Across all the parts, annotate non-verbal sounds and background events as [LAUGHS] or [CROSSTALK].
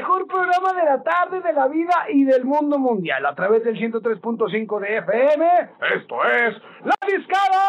Mejor programa de la tarde, de la vida y del mundo mundial a través del 103.5 de FM. Esto es La Discada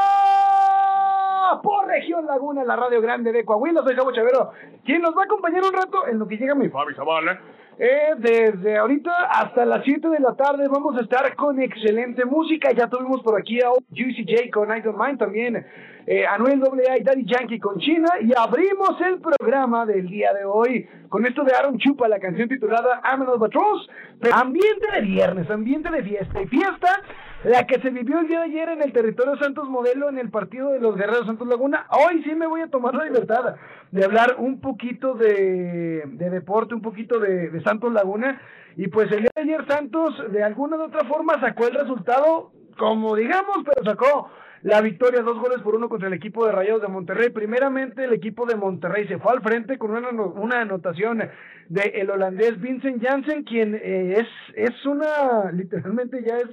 por Región Laguna, la radio grande de Coahuila. Soy Javo Chavero, quien nos va a acompañar un rato en lo que llega mi Fabi Zavala. Eh, desde ahorita hasta las 7 de la tarde vamos a estar con excelente música. Ya tuvimos por aquí a Juicy J con I Don't Mind también. Eh, Anuel AA y Daddy Yankee con China. Y abrimos el programa del día de hoy con esto de Aaron Chupa, la canción titulada I'm an Ambiente de viernes, ambiente de fiesta. Y fiesta la que se vivió el día de ayer en el territorio Santos Modelo en el partido de los Guerreros Santos Laguna. Hoy sí me voy a tomar la libertad de hablar un poquito de, deporte, un poquito de, de, Santos Laguna. Y pues el día de ayer Santos de alguna u otra forma sacó el resultado, como digamos, pero sacó la victoria, dos goles por uno contra el equipo de Rayados de Monterrey. Primeramente el equipo de Monterrey se fue al frente con una, una anotación de el holandés Vincent Janssen, quien eh, es, es una, literalmente ya es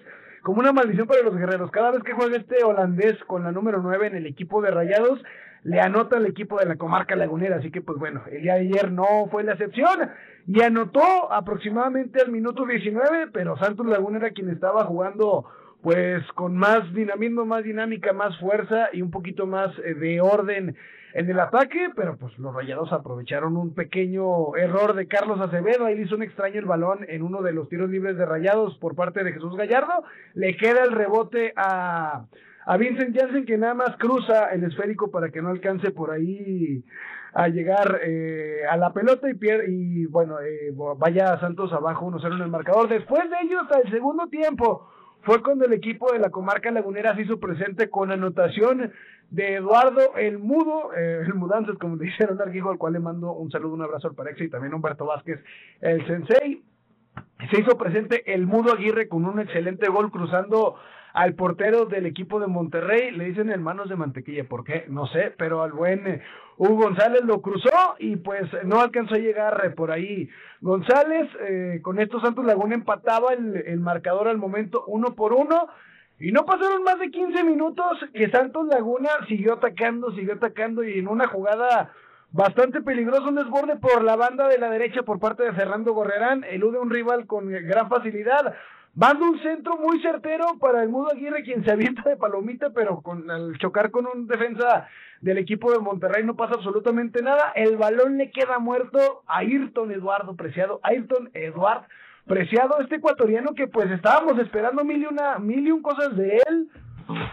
como una maldición para los guerreros. Cada vez que juega este holandés con la número 9 en el equipo de Rayados, le anota el equipo de la comarca lagunera. Así que, pues bueno, el día de ayer no fue la excepción y anotó aproximadamente al minuto 19, pero Santos Laguna era quien estaba jugando pues con más dinamismo, más dinámica, más fuerza y un poquito más eh, de orden en el ataque, pero pues los rayados aprovecharon un pequeño error de Carlos Acevedo, ahí le hizo un extraño el balón en uno de los tiros libres de rayados por parte de Jesús Gallardo, le queda el rebote a, a Vincent Janssen que nada más cruza el esférico para que no alcance por ahí a llegar eh, a la pelota y pierde y bueno, eh, vaya Santos abajo 1-0 en el marcador. Después de ello, hasta el segundo tiempo, fue cuando el equipo de la comarca lagunera se hizo presente con anotación de Eduardo el Mudo, eh, el Mudanzas, como le dijeron Arguijo, al cual le mando un saludo, un abrazo al Parexa y también Humberto Vázquez, el Sensei. Se hizo presente el Mudo Aguirre con un excelente gol cruzando al portero del equipo de Monterrey, le dicen hermanos de mantequilla, ¿por qué? No sé, pero al buen eh, Hugo González lo cruzó y pues no alcanzó a llegar por ahí. González, eh, con esto Santos Laguna empataba el, el, marcador al momento uno por uno. Y no pasaron más de 15 minutos que Santos Laguna siguió atacando, siguió atacando y en una jugada bastante peligrosa, un desborde por la banda de la derecha por parte de Fernando Gorrerán, elude un rival con gran facilidad, Manda un centro muy certero para el Mudo Aguirre, quien se avienta de palomita, pero con, al chocar con un defensa del equipo de Monterrey no pasa absolutamente nada. El balón le queda muerto a Ayrton Eduardo Preciado. Ayrton Eduardo Preciado, este ecuatoriano que pues estábamos esperando mil y, una, mil y un cosas de él.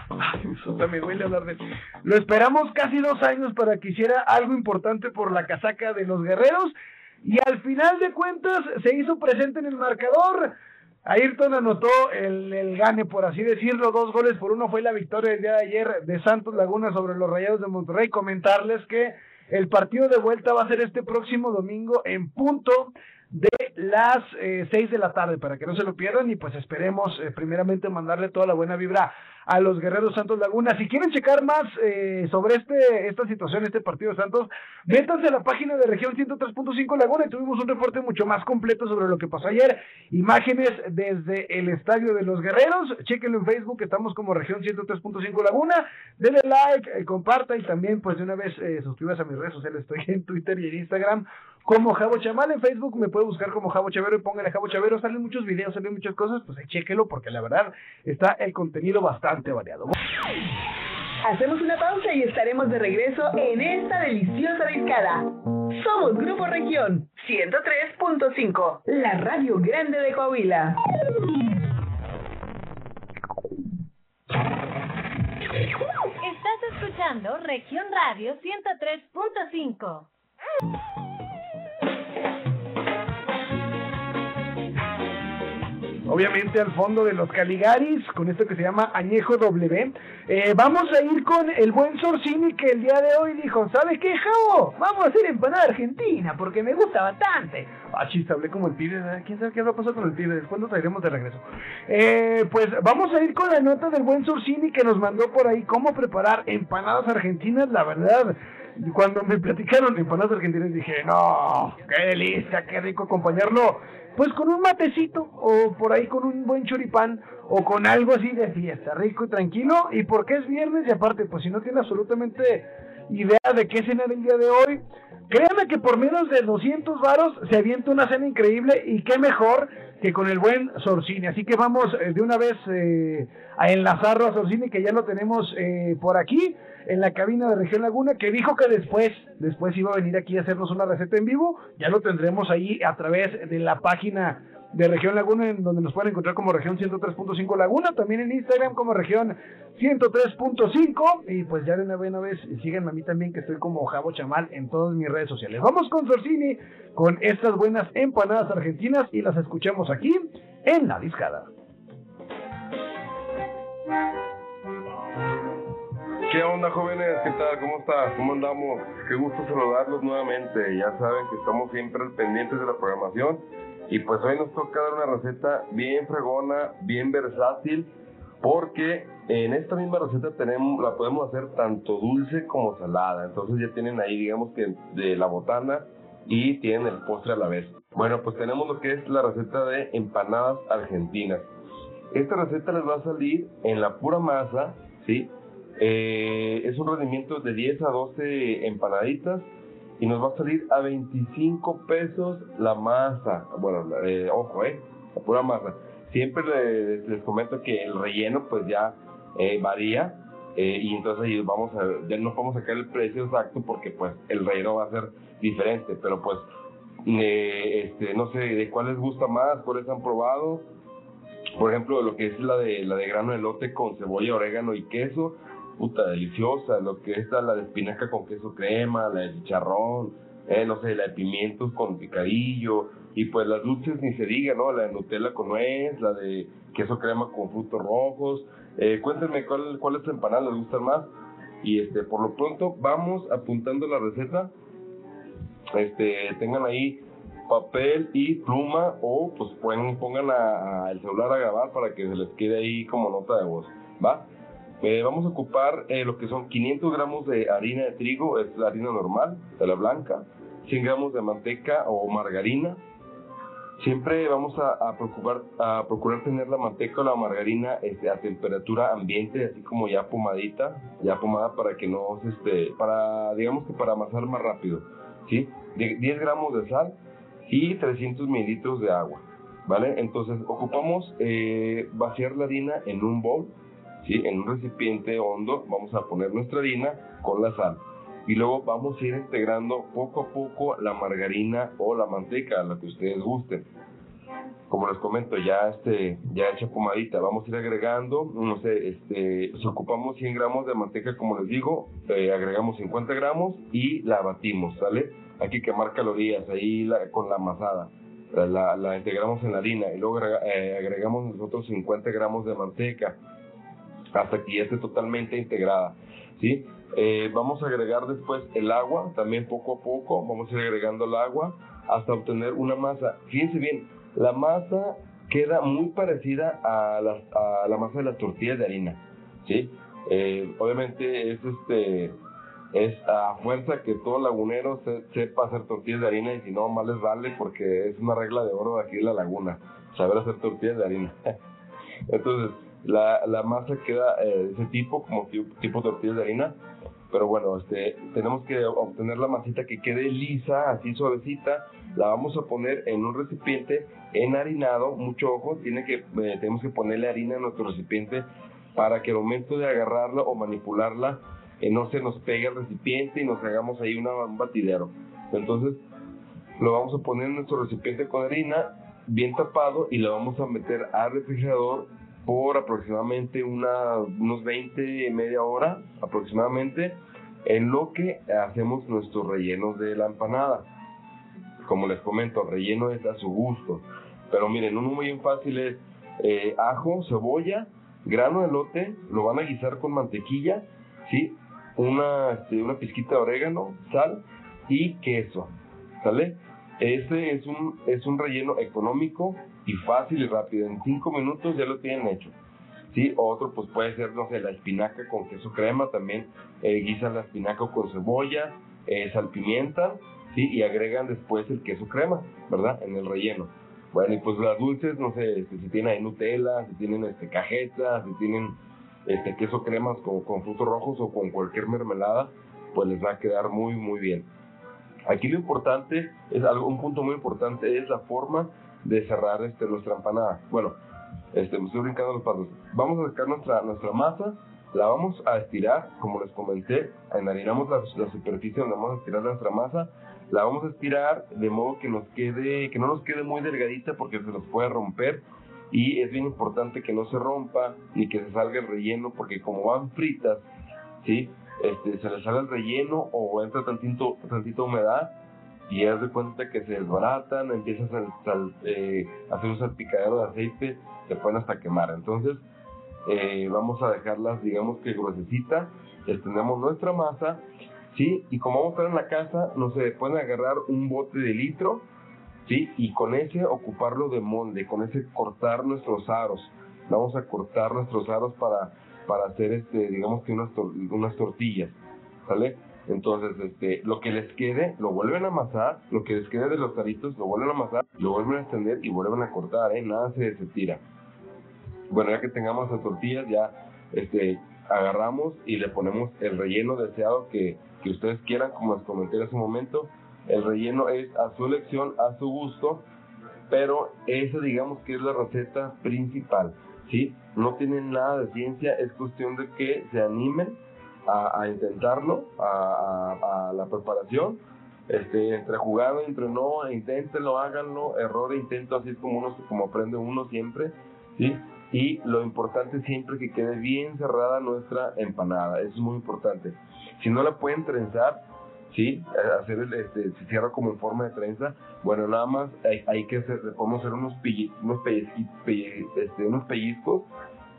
Ay, también duele hablar de él. Lo esperamos casi dos años para que hiciera algo importante por la casaca de los guerreros. Y al final de cuentas se hizo presente en el marcador Ayrton anotó el, el, gane, por así decirlo, dos goles por uno fue la victoria del día de ayer de Santos Laguna sobre los Rayados de Monterrey. Comentarles que el partido de vuelta va a ser este próximo domingo en punto de las eh, seis de la tarde para que no se lo pierdan y pues esperemos eh, primeramente mandarle toda la buena vibra a los Guerreros Santos Laguna. Si quieren checar más eh, sobre este esta situación, este partido de Santos, métanse a la página de región 103.5 Laguna y tuvimos un reporte mucho más completo sobre lo que pasó ayer. Imágenes desde el estadio de los Guerreros. Chequenlo en Facebook, estamos como región 103.5 Laguna. Denle like, eh, comparta y también pues de una vez eh, suscríbase a mis redes sociales. Estoy en Twitter y en Instagram como Javo Chamal en Facebook, me puede buscar como Javo Chavero y póngale Javo Chavero, salen muchos videos, salen muchas cosas, pues ahí chéquelo porque la verdad está el contenido bastante variado. Hacemos una pausa y estaremos de regreso en esta deliciosa discada. Somos Grupo Región 103.5, la radio grande de Coahuila. Estás escuchando Región Radio 103.5. obviamente al fondo de los Caligaris, con esto que se llama Añejo W. Eh, vamos a ir con el buen Sorsini que el día de hoy dijo, ¿sabes qué, Javo? Vamos a hacer empanada argentina porque me gusta bastante. Ah, chiste, hablé como el pibe, ¿quién sabe qué va a pasar con el pibe? Lo traeremos de regreso. Eh, pues vamos a ir con la nota del buen Sorsini que nos mandó por ahí cómo preparar empanadas argentinas, la verdad cuando me platicaron empanadas argentinas dije, no, qué delicia, qué rico acompañarlo pues con un matecito o por ahí con un buen choripán o con algo así de fiesta, rico y tranquilo. Y porque es viernes y aparte, pues si no tiene absolutamente idea de qué cenar el día de hoy, créanme que por menos de 200 varos se avienta una cena increíble y qué mejor que con el buen Sorcini. Así que vamos eh, de una vez eh, a enlazarlo a Sorcini, que ya lo tenemos eh, por aquí en la cabina de Región Laguna, que dijo que después, después iba a venir aquí a hacernos una receta en vivo. Ya lo tendremos ahí a través de la página de Región Laguna, en donde nos pueden encontrar como Región 103.5 Laguna, también en Instagram como Región 103.5, y pues ya de una, buena vez síganme a mí también que estoy como Javo Chamal en todas mis redes sociales. Vamos con Sorcini, con estas buenas empanadas argentinas, y las escuchamos aquí en La Discada. ¿Qué onda jóvenes? ¿Qué tal? ¿Cómo está? ¿Cómo andamos? Qué gusto saludarlos nuevamente. Ya saben que estamos siempre pendientes de la programación y pues hoy nos toca dar una receta bien fregona, bien versátil, porque en esta misma receta tenemos, la podemos hacer tanto dulce como salada. Entonces ya tienen ahí, digamos que de la botana y tienen el postre a la vez. Bueno, pues tenemos lo que es la receta de empanadas argentinas. Esta receta les va a salir en la pura masa, ¿sí? Eh, es un rendimiento de 10 a 12 empanaditas y nos va a salir a 25 pesos la masa. Bueno, eh, ojo, eh, la pura masa. Siempre les, comento que el relleno pues ya eh, varía eh, y entonces vamos a, ya no podemos sacar el precio exacto porque pues el relleno va a ser diferente, pero pues este, no sé de cuál les gusta más, cuáles han probado. Por ejemplo, lo que es la de la de grano de lote con cebolla, orégano y queso, puta deliciosa, lo que es la de espinaca con queso crema, la de chicharrón, eh, no sé, la de pimientos con picadillo, y pues las dulces ni se diga, ¿no? La de Nutella con nuez, la de queso crema con frutos rojos. Eh, cuéntenme cuál, cuál es la empanada les gusta más. Y este, por lo pronto, vamos apuntando la receta. Este, tengan ahí papel y pluma o pues pueden, pongan el celular a grabar para que se les quede ahí como nota de voz, ¿va? Eh, vamos a ocupar eh, lo que son 500 gramos de harina de trigo, es la harina normal, de la blanca, 100 gramos de manteca o margarina. Siempre vamos a, procurar tener la manteca o la margarina este, a temperatura ambiente, así como ya pomadita, ya pomada para que no, este, para, digamos que para amasar más rápido, ¿sí? 10 gramos de sal y 300 mililitros de agua, ¿vale? Entonces ocupamos eh, vaciar la harina en un bowl, en un recipiente hondo vamos a poner nuestra harina con la sal. Y luego vamos a ir integrando poco a poco la margarina o la manteca, la que ustedes gusten. Como les comento, ya este, ya hecha pomadita, vamos a ir agregando, no sé, este, si ocupamos 100 gramos de manteca, como les digo, eh, agregamos 50 gramos y la batimos, ¿sale? Hay que quemar calorías ahí con la amasada. La, la, integramos en la harina y luego eh, agregamos nosotros 50 gramos de manteca hasta que ya esté totalmente integrada. ¿sí? Eh, vamos a agregar después el agua, también poco a poco, vamos a ir agregando el agua hasta obtener una masa. Fíjense bien, la masa queda muy parecida a, a la masa de las tortillas de harina. ¿sí? Eh, obviamente es este es a fuerza que todo lagunero sepa hacer tortillas de harina y si no, más les vale porque es una regla de oro de aquí en la laguna, saber hacer tortillas de harina. [LAUGHS] Entonces, la, masa queda eh, de ese tipo, como tipo, tortilla de harina. Pero bueno, este, tenemos que obtener la masita que quede lisa, así suavecita. La vamos a poner en un recipiente enharinado, mucho ojo, tiene que, eh, tenemos que ponerle harina en nuestro recipiente para que al momento de agarrarla o manipularla eh, no se nos pegue el recipiente y nos hagamos ahí una, un batidero. Entonces lo vamos a poner en nuestro recipiente con harina bien tapado y lo vamos a meter al refrigerador por aproximadamente una, unos 20, media hora aproximadamente, en lo que hacemos nuestros rellenos de la empanada. Como les comento, el relleno es a su gusto. Pero miren, uno muy fácil es eh, ajo, cebolla, grano de lote, lo van a guisar con mantequilla, ¿sí? Una, este, una pizquita de orégano, sal y queso, ¿sale? Este es un, es un relleno económico y fácil y rápido. En cinco minutos ya lo tienen hecho. ¿Sí? Otro pues puede ser, no sé, la espinaca con queso crema, también eh, guisan la espinaca con cebolla, eh, salpimientan, ¿sí? Y agregan después el queso crema, ¿verdad? En el relleno. Bueno, y pues las dulces, no sé, este, si tienen Nutella, si tienen este, cajetas, si tienen este, queso cremas con, con frutos rojos o con cualquier mermelada, pues les va a quedar muy, muy bien. Aquí lo importante, es algo, un punto muy importante, es la forma de cerrar este, nuestra empanada. Bueno, este, me estoy brincando los pasos. Vamos a sacar nuestra, nuestra masa, la vamos a estirar, como les comenté, enharinamos la, la superficie donde vamos a estirar nuestra masa, la vamos a estirar de modo que nos quede, que no nos quede muy delgadita porque se nos puede romper y es bien importante que no se rompa ni que se salga el relleno porque como van fritas, ¿sí? Este, se les sale el relleno o entra tantito, tantito humedad y haz de cuenta que se desbaratan, empiezas a, eh, hacer un salpicadero de aceite, se pueden hasta quemar. Entonces, eh, vamos a dejarlas, digamos que gruesecitas, extendemos nuestra masa, ¿sí? Y como vamos a estar en la casa, no se pueden agarrar un bote de litro, ¿sí? Y con ese ocuparlo de molde, con ese cortar nuestros aros. Vamos a cortar nuestros aros para, para hacer, este, digamos que unas, unas tortillas, ¿sale? Entonces, este, lo que les quede, lo vuelven a amasar, lo que les quede de los aritos, lo vuelven a amasar, lo vuelven a extender y vuelven a cortar, ¿eh? Nada se, se. Bueno, ya que tengamos las tortillas, ya este, agarramos y le ponemos el relleno deseado que, que ustedes quieran, como les comenté hace un momento. El relleno es a su elección, a su gusto, pero esa digamos que es la receta principal, ¿sí? No tiene nada de ciencia, es cuestión de que se animen a, intentarlo, a, la preparación, este, entre jugado, entre no, inténtenlo, háganlo, error e intento, así es como uno, como aprende uno siempre, ¿sí? Y lo importante siempre que quede bien cerrada nuestra empanada, eso es muy importante. Si no la pueden trenzar, ¿sí? Hacer el, este, se cierra como en forma de trenza, bueno, nada más hay, que hacer, podemos hacer unos, unos, este, unos pellizcos,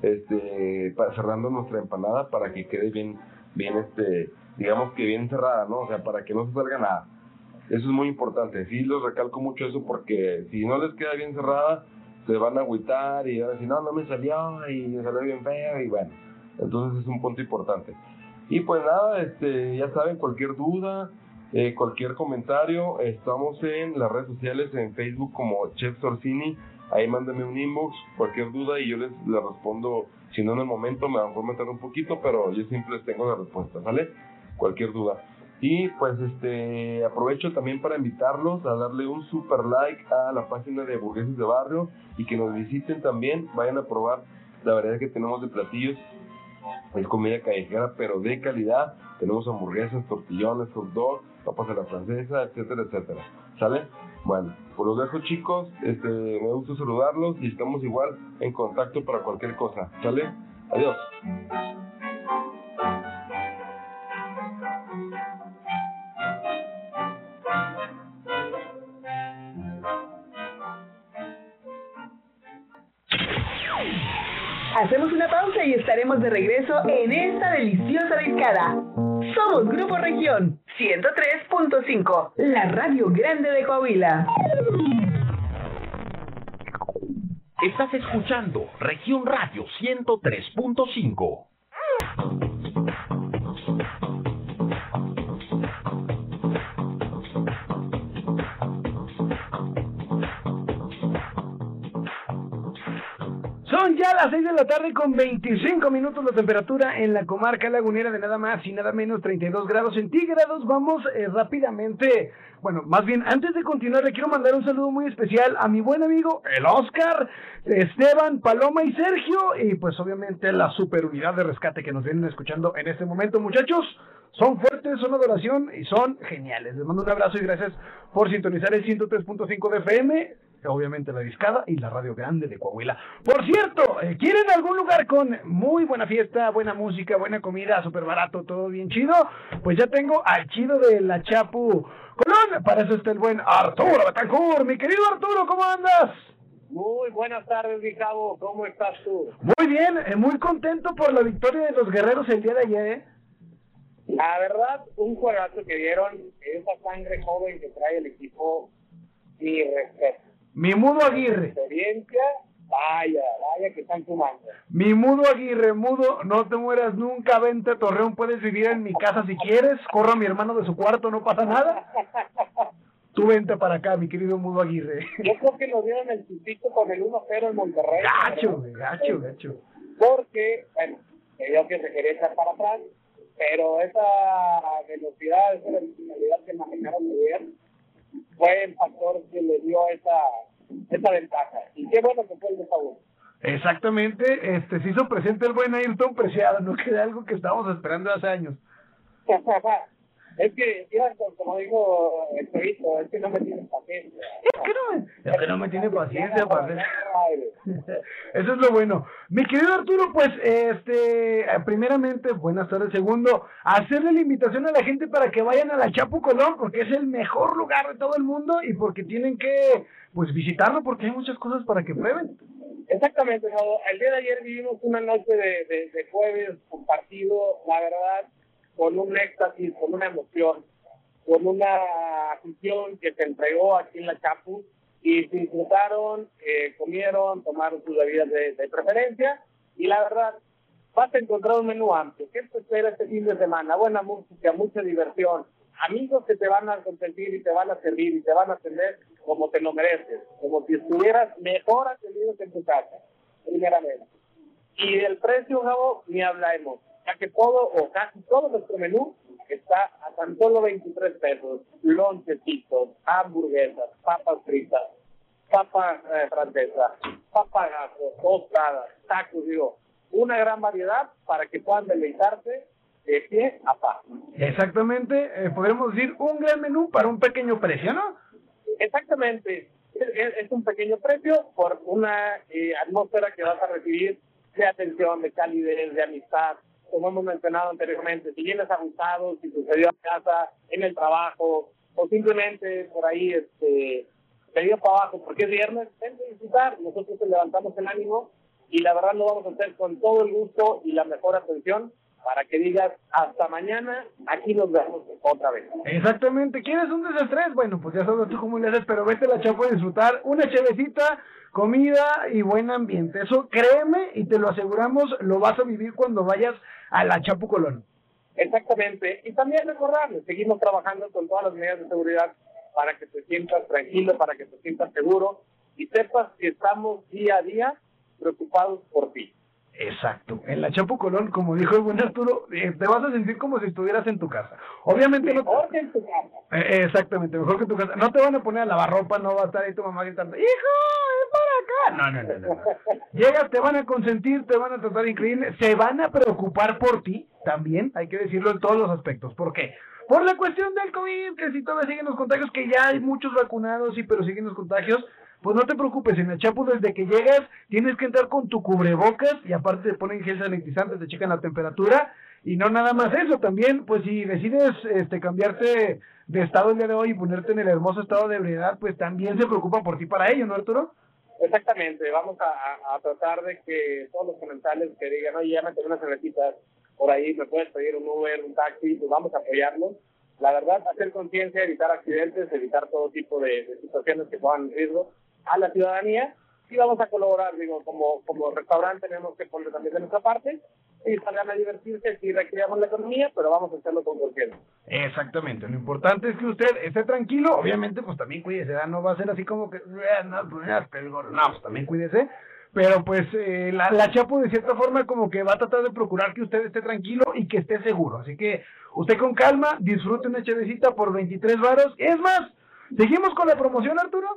este, para, cerrando nuestra empanada para que quede bien, bien, este, digamos que bien cerrada, ¿no? O sea, para que no se salga nada. Eso es muy importante. Sí, los recalco mucho eso porque si no les queda bien cerrada, se van a agüitar y van a decir, no, no me salió y me salió bien feo y bueno. Entonces es un punto importante. Y pues nada, este, ya saben, cualquier duda, eh, cualquier comentario, estamos en las redes sociales, en Facebook como Chef Sorsini, ahí mándenme un inbox, cualquier duda y yo les, les respondo si no en el momento me van a comentar un poquito, pero yo siempre les tengo la respuesta, ¿sale? Cualquier duda. Y pues este aprovecho también para invitarlos a darle un super like a la página de Burgueses de Barrio y que nos visiten también, vayan a probar la variedad que tenemos de platillos. Es comida callejera, pero de calidad. Tenemos hamburguesas, tortillones, hot dog, papas a la francesa, etcétera, etcétera. ¿Sale? Bueno, por los dejo chicos, este, me gusta saludarlos y estamos igual en contacto para cualquier cosa. ¿Sale? Adiós. Hacemos una pausa y estaremos de regreso en esta deliciosa discada. Somos Grupo Región 103.5, la radio grande de Coahuila. Estás escuchando Región Radio 103.5. Son ya las 6 de la tarde con 25 minutos la temperatura en la comarca lagunera de nada más y nada menos 32 grados centígrados. Vamos eh, rápidamente, bueno, más bien antes de continuar le quiero mandar un saludo muy especial a mi buen amigo el Oscar, Esteban, Paloma y Sergio y pues obviamente la super unidad de rescate que nos vienen escuchando en este momento muchachos. Son fuertes, son adoración y son geniales. Les mando un abrazo y gracias por sintonizar el 103.5 de FM obviamente la discada y la radio grande de Coahuila. Por cierto, eh, ¿quieren algún lugar con muy buena fiesta, buena música, buena comida, súper barato, todo bien chido? Pues ya tengo al chido de la Chapu Colón. Para eso está el buen Arturo Betancourt. Mi querido Arturo, ¿cómo andas? Muy buenas tardes, mi cabo. ¿Cómo estás tú? Muy bien, eh, muy contento por la victoria de los guerreros el día de ayer. ¿eh? La verdad, un juegazo que dieron, esa sangre joven que trae el equipo, mi respeto. Mi Mudo Aguirre. Experiencia, vaya, vaya que están sumando. Mi Mudo Aguirre, Mudo, no te mueras nunca, vente a Torreón, puedes vivir en mi casa si quieres, corro a mi hermano de su cuarto, no pasa nada. [LAUGHS] Tú vente para acá, mi querido Mudo Aguirre. Yo creo que nos dieron el chistito con el 1-0 en Monterrey. Gacho, gacho, gacho. Porque, bueno, yo que se quería echar para atrás, pero esa velocidad, esa velocidad que manejaron ayer, fue el factor que le dio esa, esa ventaja. Y qué bueno que fue el de favor. Exactamente, este se hizo presente el buen Ayrton Preciado, no queda algo que estábamos esperando hace años. [LAUGHS] Es que, como dijo el Chavito, es que no me tiene paciencia. Es que no me, es que no me tiene paciencia, para [LAUGHS] Eso es lo bueno. Mi querido Arturo, pues, este, primeramente, buenas tardes. Segundo, hacerle la invitación a la gente para que vayan a la Chapu Colón, porque es el mejor lugar de todo el mundo y porque tienen que, pues, visitarlo porque hay muchas cosas para que prueben. Exactamente, el día de ayer vivimos una noche de, de, de jueves compartido, la verdad, con un éxtasis, con una emoción, con una afición que se entregó aquí en la Chapu y se disfrutaron, eh, comieron, tomaron sus bebidas de, preferencia y la verdad vas a encontrar un menú amplio. ¿Qué te espera este fin de semana? Buena música, mucha diversión, amigos que te van a consentir y te van a servir y te van a atender como te lo mereces, como si estuvieras mejor atendido que en tu casa, primeramente. Y del precio, Javo, ni hablaremos ya que todo o casi todo nuestro menú está a tan solo 23 pesos. Lonchecitos, hamburguesas, papas fritas, papa eh, francesa, papa gato, tostadas, tacos, digo, una gran variedad para que puedan deleitarse de pie a pa. Exactamente, eh, podemos decir un gran menú para un pequeño precio, ¿no? Exactamente, es, un pequeño precio por una eh, atmósfera que vas a recibir de atención, de calidez, de amistad, como hemos mencionado anteriormente, si vienes abusado, si sucedió en casa, en el trabajo, o simplemente por ahí este, pedido para abajo porque es viernes, ven a disfrutar, nosotros te levantamos el ánimo y la verdad lo vamos a hacer con todo el gusto y la mejor atención para que digas hasta mañana, aquí nos vemos otra vez. Exactamente, ¿quieres un desestrés? Bueno, pues ya sabes tú cómo le haces, pero vete a la chapa a disfrutar una chevecita comida y buen ambiente. Eso créeme y te lo aseguramos, lo vas a vivir cuando vayas a la Chapu Colón. Exactamente. Y también recordarles, seguimos trabajando con todas las medidas de seguridad para que te sientas tranquilo, para que te sientas seguro y sepas que estamos día a día preocupados por ti. Exacto. En la Chapu Colón, como dijo el buen Arturo, eh, te vas a sentir como si estuvieras en tu casa. Obviamente mejor no que en tu casa. Eh, exactamente, mejor que en tu casa. No te van a poner a lavar ropa, no va a estar ahí tu mamá gritando, ¡Hijo, es para acá! No, no, no, no. Llegas, te van a consentir, te van a tratar increíble, se van a preocupar por ti también, hay que decirlo en todos los aspectos. ¿Por qué? Por la cuestión del COVID, que si todavía siguen los contagios, que ya hay muchos vacunados, sí, pero siguen los contagios, pues no te preocupes, en el Chapu desde que llegas tienes que entrar con tu cubrebocas y aparte te ponen gel sanitizante, te checan la temperatura y no nada más eso, también pues si decides este cambiarte de estado el día de hoy y ponerte en el hermoso estado de ebriedad, pues también se preocupan por ti para ello, ¿no Arturo? Exactamente, vamos a, tratar de que todos los comentarios que digan, oye, ya me tengo unas cervecitas por ahí, me puedes pedir un Uber, un taxi, pues vamos a apoyarlos. La verdad, hacer conciencia, evitar accidentes, evitar todo tipo de, de situaciones que en riesgo a la ciudadanía y vamos a colaborar, digo, como, como restaurante tenemos que poner también de nuestra parte y salgan a divertirse y recreamos la economía, pero vamos a hacerlo con conciencia. Exactamente, lo importante es que usted esté tranquilo, obviamente pues también cuídese, no va a ser así como que, no, pues, pues también cuídese, pero pues eh, la, la Chapo de cierta forma como que va a tratar de procurar que usted esté tranquilo y que esté seguro. Así que usted con calma, disfrute una chevecita por 23 varos. Es más, seguimos con la promoción, Arturo.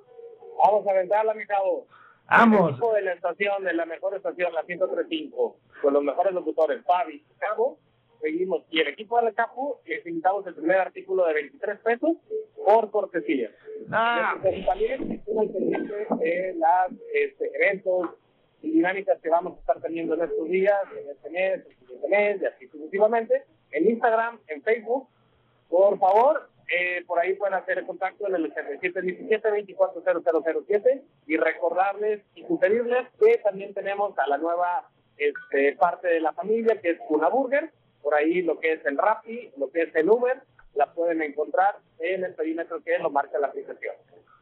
Vamos a aventarla, mi cabo. Vamos. El equipo de la estación, de la mejor estación, la 1035, con los mejores locutores, Fabi, Cabo, seguimos. Y el equipo de la Chapu, les invitamos el primer artículo de 23 pesos por cortesía. Ah, Y también estén al pendiente de los este, eventos y dinámicas que vamos a estar teniendo en estos días, en este mes, en el siguiente mes, y así sucesivamente, en Instagram, en Facebook. Por favor, eh, por ahí pueden hacer el contacto en el 8717-240007 y recordarles y sugerirles que también tenemos a la nueva este, parte de la familia, que es Una Burger, por ahí lo que es el Rappi, lo que es el Uber, la pueden encontrar en el perímetro que lo marca la aplicación.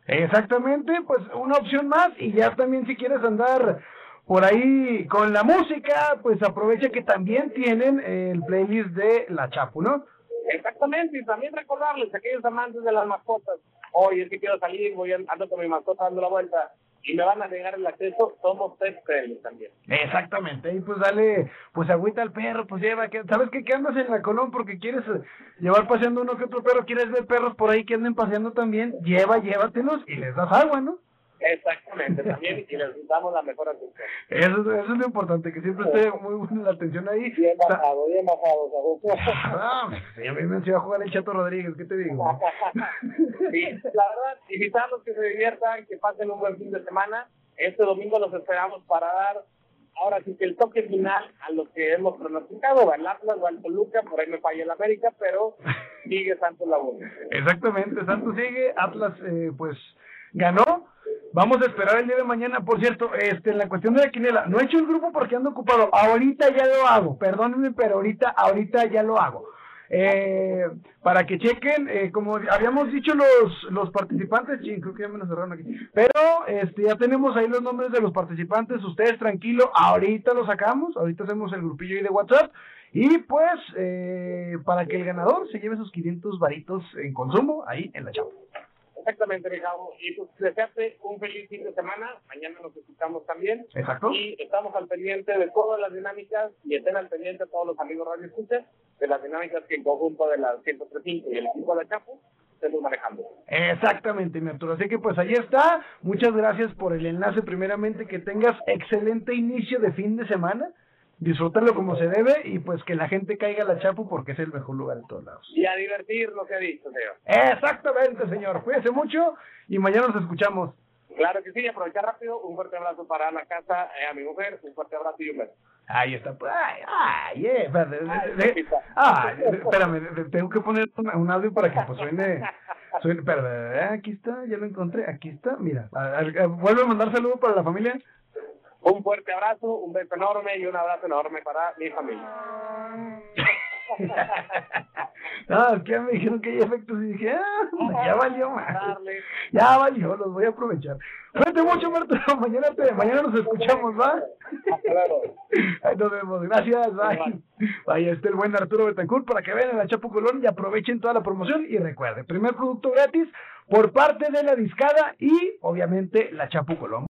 Exactamente, pues una opción más y ya también si quieres andar por ahí con la música, pues aprovecha que también tienen el playlist de La Chapu, ¿no? Exactamente, y también recordarles a aquellos amantes de las mascotas, oye, es que quiero salir, voy ando con mi mascota dando la vuelta y me van a negar el acceso, somos tres también. Exactamente, y pues dale, pues agüita al perro, pues lleva, que, ¿sabes qué? Que andas en la Colón porque quieres eh, llevar paseando uno que otro perro, quieres ver perros por ahí que anden paseando también, lleva, llévatelos y les das agua, ¿no? Exactamente, también, y les damos la mejor atención. Eso, es- eso es lo importante, que siempre esté muy buena la atención ahí. Bien bajado, bien bajado, [LAUGHS] Ah, sí, a mí me enseñó a jugar el Chato Rodríguez, ¿qué te digo? [LAUGHS] Sí, la verdad, invitarlos que se diviertan, que pasen un buen fin de semana. Este domingo los esperamos para dar, ahora sí que el toque final a lo que hemos pronosticado, o al Atlas o al Toluca, por ahí me falla el América, pero sigue Santos Laguna. [LAUGHS] Exactamente, Santos sigue, Atlas eh, pues ganó. Vamos a esperar el día de mañana, por cierto, este, en la cuestión de la quiniela, no he hecho el grupo porque ando ocupado, ahorita ya lo hago, perdónenme, pero ahorita, ahorita ya lo hago. Eh, para que chequen, eh, como habíamos dicho los, los participantes, creo que ya me lo cerraron aquí, pero este, ya tenemos ahí los nombres de los participantes, ustedes tranquilo, ahorita lo sacamos, ahorita hacemos el grupillo ahí de WhatsApp, y pues, eh, para que el ganador se lleve sus 500 varitos en consumo ahí en la chapa. Exactamente, mi Javo. Y pues desearte un feliz fin de semana. Mañana nos escuchamos también. Exacto. Y estamos al pendiente de todas las dinámicas y estén al pendiente todos los amigos Radio Escuchas de las dinámicas que en conjunto de la 135 y el equipo de Chapo estemos manejando. Exactamente, mi Arturo. Así que pues ahí está. Muchas gracias por el enlace. Primeramente, que tengas excelente inicio de fin de semana. Disfrútalo como se debe y pues que la gente caiga a la Chapu porque es el mejor lugar de todos lados. Y a divertirnos, se ha dicho, señor. Exactamente, señor. Cuídese mucho y mañana nos escuchamos. Claro que sí, aprovechar rápido. Un fuerte abrazo para la casa, eh, a mi mujer. Un fuerte abrazo y un beso. Ahí está. pues, Ay, ay, eh, espérate, de- de- ay, de- espérame, de- tengo que poner un, un audio para que pues suene, suene, espérame, eh, aquí está, ya lo encontré, aquí está, mira, a- a- a- vuelve a mandar saludos para la familia. Un fuerte abrazo, un beso enorme y un abrazo enorme para mi familia. [LAUGHS] No, es que me dijeron que hay efectos y dije, ah, ya valió [LAUGHS] más. Ya valió, los voy a aprovechar. Cuídate mucho, Marta. [LAUGHS] Mañana, te, mañana nos escuchamos, ¿va? Luego. Ahí nos vemos. Gracias. Bye. Vaya, este el buen Arturo Betancourt para que vean la Chapo Colón y aprovechen toda la promoción. Y recuerden, primer producto gratis por parte de la discada y obviamente la Chapo Colón.